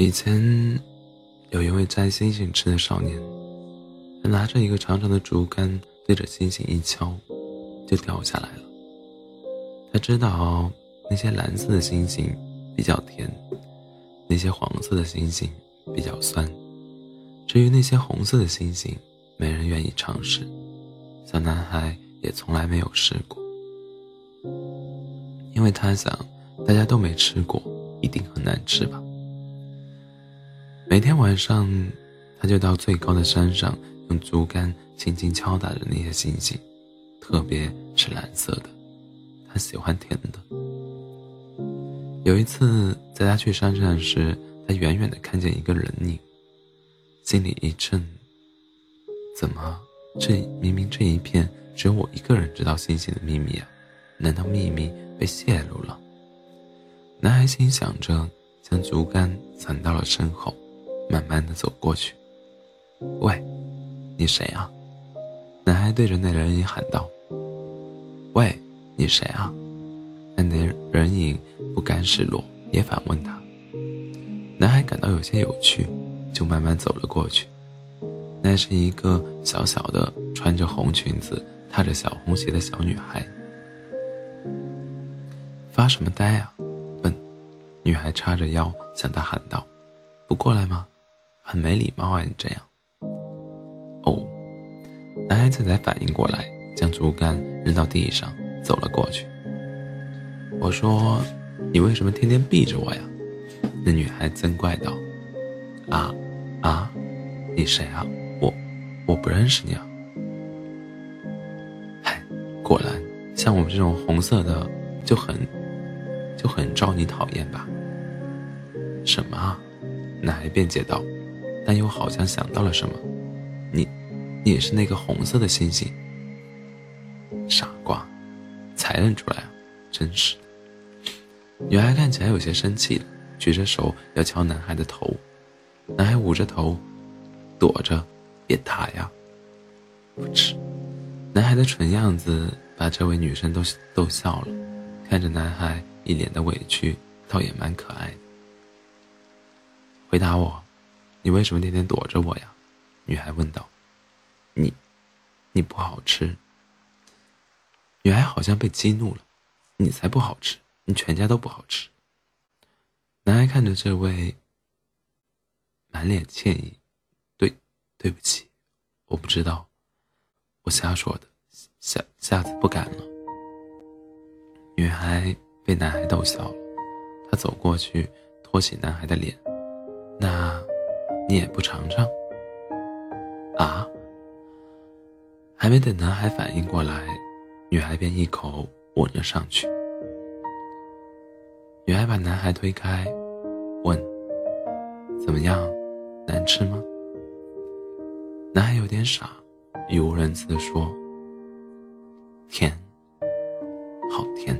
以前，有一位摘星星吃的少年，他拿着一个长长的竹竿，对着星星一敲，就掉下来了。他知道那些蓝色的星星比较甜，那些黄色的星星比较酸。至于那些红色的星星，没人愿意尝试，小男孩也从来没有试过，因为他想，大家都没吃过，一定很难吃吧。每天晚上，他就到最高的山上，用竹竿轻轻敲打着那些星星，特别是蓝色的，他喜欢甜的。有一次，在他去山上时，他远远的看见一个人影，心里一震：怎么，这明明这一片只有我一个人知道星星的秘密啊？难道秘密被泄露了？男孩心想着，将竹竿藏到了身后。慢慢的走过去，喂，你谁啊？男孩对着那人影喊道。喂，你谁啊？那人人影不甘示弱，也反问他。男孩感到有些有趣，就慢慢走了过去。那是一个小小的、穿着红裙子、踏着小红鞋的小女孩。发什么呆啊？问。女孩叉着腰向他喊道：“不过来吗？”很没礼貌啊！你这样。哦，男孩子才反应过来，将竹竿扔到地上，走了过去。我说：“你为什么天天避着我呀？”那女孩嗔怪道：“啊啊，你谁啊？我我不认识你啊。”嗨，果然，像我们这种红色的就很就很招你讨厌吧？什么啊？男孩辩解道。但又好像想到了什么，你，你也是那个红色的星星。傻瓜，才认出来啊，真是。女孩看起来有些生气了，举着手要敲男孩的头，男孩捂着头，躲着，别打呀。不吃。男孩的蠢样子把这位女生都逗笑了，看着男孩一脸的委屈，倒也蛮可爱的。回答我。你为什么天天躲着我呀？女孩问道。你，你不好吃。女孩好像被激怒了。你才不好吃，你全家都不好吃。男孩看着这位，满脸歉意。对，对不起，我不知道，我瞎说的，下下次不敢了。女孩被男孩逗笑了，她走过去，托起男孩的脸，那。你也不尝尝？啊！还没等男孩反应过来，女孩便一口吻了上去。女孩把男孩推开，问：“怎么样，难吃吗？”男孩有点傻，语无伦次地说：“甜。”好甜